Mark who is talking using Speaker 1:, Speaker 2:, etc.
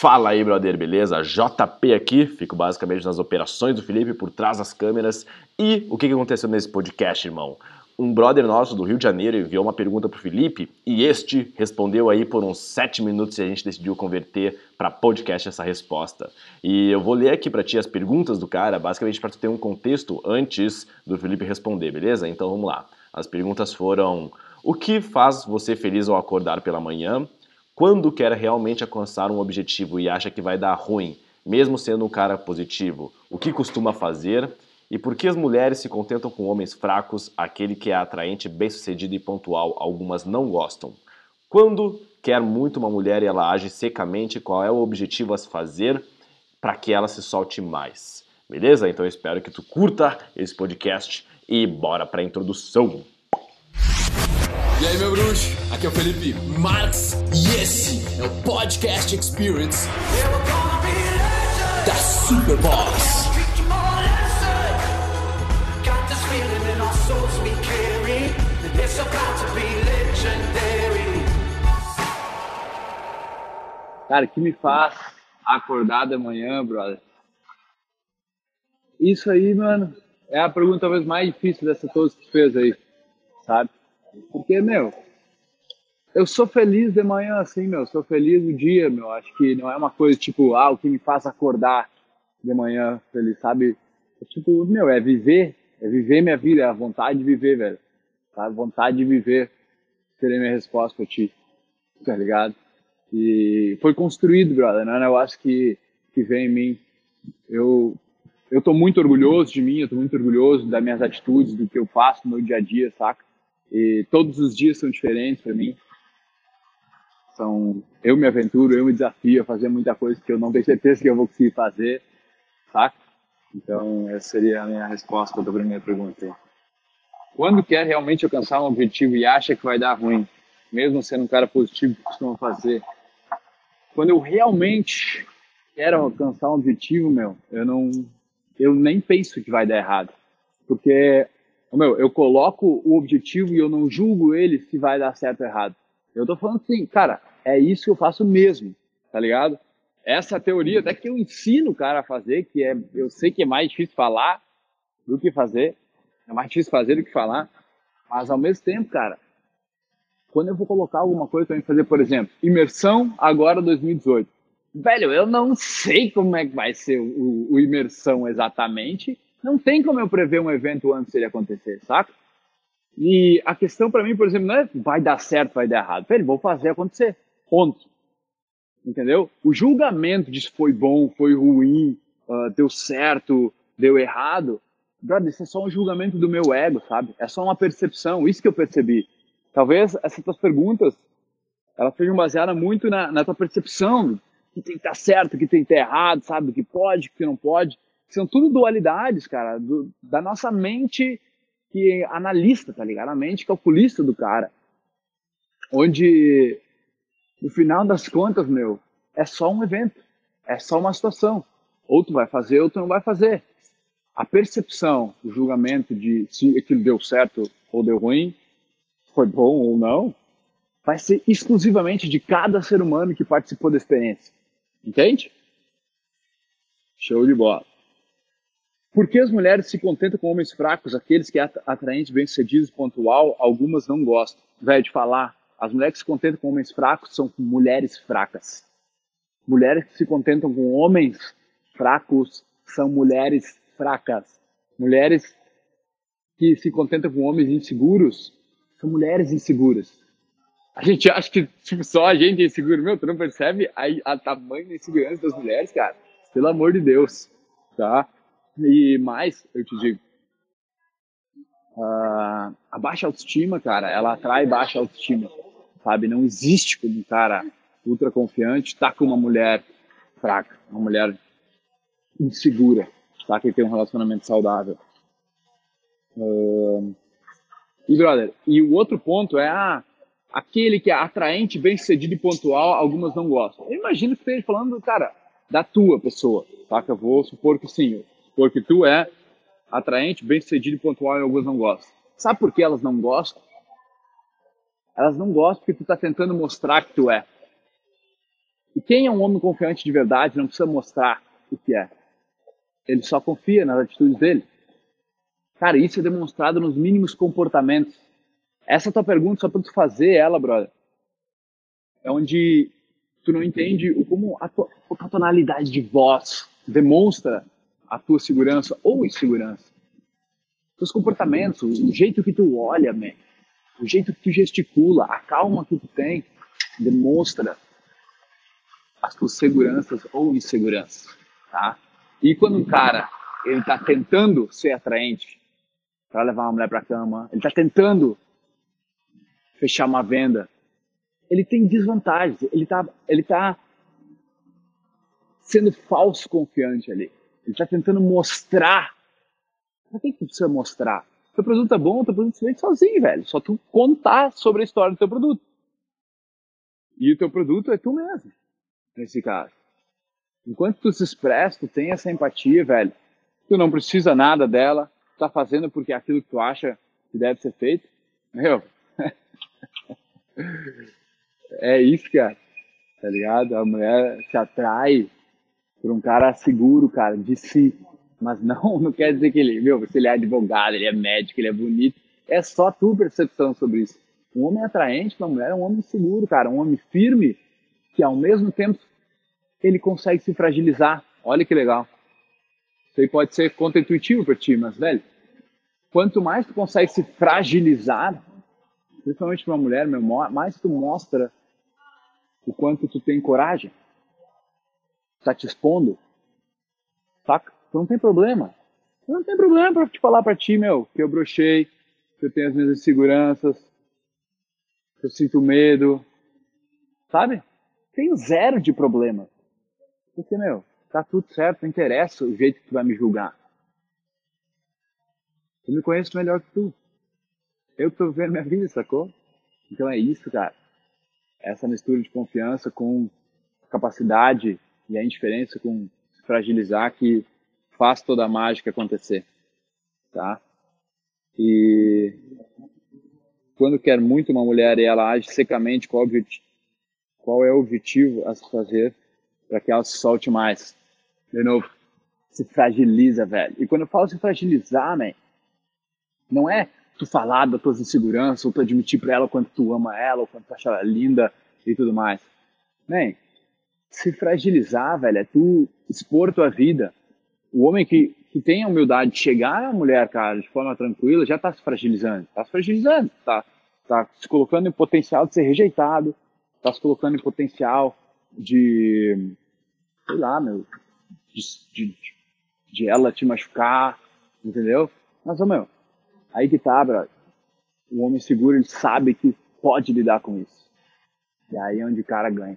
Speaker 1: Fala aí, brother, beleza? JP aqui, fico basicamente nas operações do Felipe por trás das câmeras. E o que aconteceu nesse podcast, irmão? Um brother nosso do Rio de Janeiro enviou uma pergunta pro Felipe e este respondeu aí por uns 7 minutos e a gente decidiu converter para podcast essa resposta. E eu vou ler aqui para ti as perguntas do cara, basicamente para tu ter um contexto antes do Felipe responder, beleza? Então vamos lá. As perguntas foram: o que faz você feliz ao acordar pela manhã? Quando quer realmente alcançar um objetivo e acha que vai dar ruim, mesmo sendo um cara positivo, o que costuma fazer? E por que as mulheres se contentam com homens fracos, aquele que é atraente, bem-sucedido e pontual, algumas não gostam? Quando quer muito uma mulher e ela age secamente, qual é o objetivo a se fazer para que ela se solte mais? Beleza? Então eu espero que tu curta esse podcast e bora para a introdução.
Speaker 2: E aí, meu bruxo? Aqui é o Felipe Marx e esse é o Podcast Experience da Superboss.
Speaker 3: Cara, que me faz acordar de manhã, brother? Isso aí, mano, é a pergunta talvez mais difícil dessa todas que tu fez aí, sabe? Porque, meu, eu sou feliz de manhã assim, meu, sou feliz o dia, meu. Acho que não é uma coisa tipo, ah, o que me faz acordar de manhã feliz, sabe? É tipo, meu, é viver, é viver minha vida, é a vontade de viver, velho. Sabe? Vontade de viver seria minha resposta pra ti, tá ligado? E foi construído, brother, não é um negócio que, que vem em mim. Eu, eu tô muito orgulhoso de mim, eu tô muito orgulhoso das minhas atitudes, do que eu faço no meu dia a dia, saca? E todos os dias são diferentes para mim. São, eu me aventuro, eu me desafio a fazer muita coisa que eu não tenho certeza que eu vou conseguir fazer, saca? Então, essa seria a minha resposta da primeira pergunta. Quando quer realmente alcançar um objetivo e acha que vai dar ruim, mesmo sendo um cara positivo que costuma fazer, quando eu realmente quero alcançar um objetivo, meu, eu não, eu nem penso que vai dar errado, porque meu, eu coloco o objetivo e eu não julgo ele se vai dar certo ou errado. Eu tô falando assim, cara, é isso que eu faço mesmo, tá ligado? Essa teoria até que eu ensino o cara a fazer, que é, eu sei que é mais difícil falar do que fazer, é mais difícil fazer do que falar, mas ao mesmo tempo, cara, quando eu vou colocar alguma coisa para fazer, por exemplo, imersão agora 2018, velho, eu não sei como é que vai ser o, o imersão exatamente, não tem como eu prever um evento antes dele acontecer, saca? E a questão para mim, por exemplo, não é vai dar certo, vai dar errado. Peraí, vou fazer acontecer. Ponto. Entendeu? O julgamento de se foi bom, foi ruim, uh, deu certo, deu errado, brother, isso é só um julgamento do meu ego, sabe? É só uma percepção, isso que eu percebi. Talvez essas tuas perguntas, elas sejam baseadas muito na, na tua percepção, que tem que estar certo, que tem que estar errado, sabe? Que pode, que não pode são tudo dualidades, cara, do, da nossa mente que analista, tá ligado? A mente calculista do cara. Onde, no final das contas, meu, é só um evento, é só uma situação. Ou tu vai fazer, ou tu não vai fazer. A percepção, o julgamento de se aquilo deu certo ou deu ruim, foi bom ou não, vai ser exclusivamente de cada ser humano que participou da experiência. Entende? Show de bola. Por que as mulheres se contentam com homens fracos, aqueles que é atraentes, bem-sucedidos, pontual, algumas não gostam? Velho de falar, as mulheres que se contentam com homens fracos são mulheres fracas. Mulheres que se contentam com homens fracos são mulheres fracas. Mulheres que se contentam com homens inseguros são mulheres inseguras. A gente acha que tipo, só a gente é inseguro. Meu, tu não percebe a, a tamanho da insegurança das mulheres, cara? Pelo amor de Deus, tá? E mais, eu te digo, uh, a baixa autoestima, cara, ela atrai baixa autoestima, sabe? Não existe como um cara ultra confiante tá com uma mulher fraca, uma mulher insegura, tá? Que tem um relacionamento saudável. Uh, e, brother, e o outro ponto é, ah, aquele que é atraente, bem sucedido e pontual, algumas não gostam. Eu imagino que esteja falando, cara, da tua pessoa, tá? Que eu vou supor que sim, porque tu é atraente, bem sucedido e pontual e algumas não gostam. Sabe por que elas não gostam? Elas não gostam porque tu está tentando mostrar que tu é. E quem é um homem confiante de verdade não precisa mostrar o que é. Ele só confia nas atitudes dele. Cara, isso é demonstrado nos mínimos comportamentos. Essa tua pergunta, só pra tu fazer ela, brother, é onde tu não entende como a tua, a tonalidade de voz demonstra a tua segurança ou insegurança. Teus comportamentos, o jeito que tu olha, man, o jeito que tu gesticula, a calma que tu tem, demonstra as tuas seguranças ou inseguranças, tá? E quando um cara ele tá tentando ser atraente para levar uma mulher para cama, ele tá tentando fechar uma venda, ele tem desvantagens, ele tá ele tá sendo falso confiante ali. Ele tá tentando mostrar. Por que que precisa mostrar? Teu produto é bom, teu produto se vende sozinho, velho. Só tu contar sobre a história do teu produto. E o teu produto é tu mesmo, nesse caso. Enquanto tu se expressa, tu tem essa empatia, velho. Tu não precisa nada dela, tu tá fazendo porque é aquilo que tu acha que deve ser feito. Meu, é isso, cara. Tá ligado? A mulher se atrai por um cara seguro, cara, de si. Mas não, não quer dizer que ele, meu, se ele é advogado, ele é médico, ele é bonito. É só a tua percepção sobre isso. Um homem atraente para uma mulher é um homem seguro, cara, um homem firme, que ao mesmo tempo ele consegue se fragilizar. Olha que legal. Isso aí pode ser contra-intuitivo para ti, mas, velho, quanto mais tu consegue se fragilizar, principalmente para uma mulher, meu, mais tu mostra o quanto tu tem coragem. Tá te expondo. Saca? Então não tem problema. Não tem problema para te falar para ti, meu, que eu brochei, que eu tenho as minhas inseguranças, que eu sinto medo. Sabe? Tenho zero de problema. Porque, meu, tá tudo certo, não interessa o jeito que tu vai me julgar. Eu me conheço melhor que tu. Eu tô vivendo minha vida, sacou? Então é isso, cara. Essa mistura de confiança com capacidade e a indiferença com fragilizar que faz toda a mágica acontecer, tá? E quando quer muito uma mulher e ela age secamente, qual, qual é o objetivo a se fazer para que ela se solte mais? De novo, se fragiliza, velho. E quando eu falo se fragilizar, man, não é tu falar das tuas inseguranças, ou tu admitir para ela quanto tu ama ela, ou quanto tu acha ela linda e tudo mais. Man, se fragilizar, velho, é tu expor tua vida o homem que, que tem a humildade de chegar à mulher, cara, de forma tranquila, já está se fragilizando. Está se fragilizando, está tá se colocando em potencial de ser rejeitado, está se colocando em potencial de, sei lá, meu, de, de, de ela te machucar, entendeu? Mas, meu, aí que tá. O homem seguro, ele sabe que pode lidar com isso. E aí é onde o cara ganha.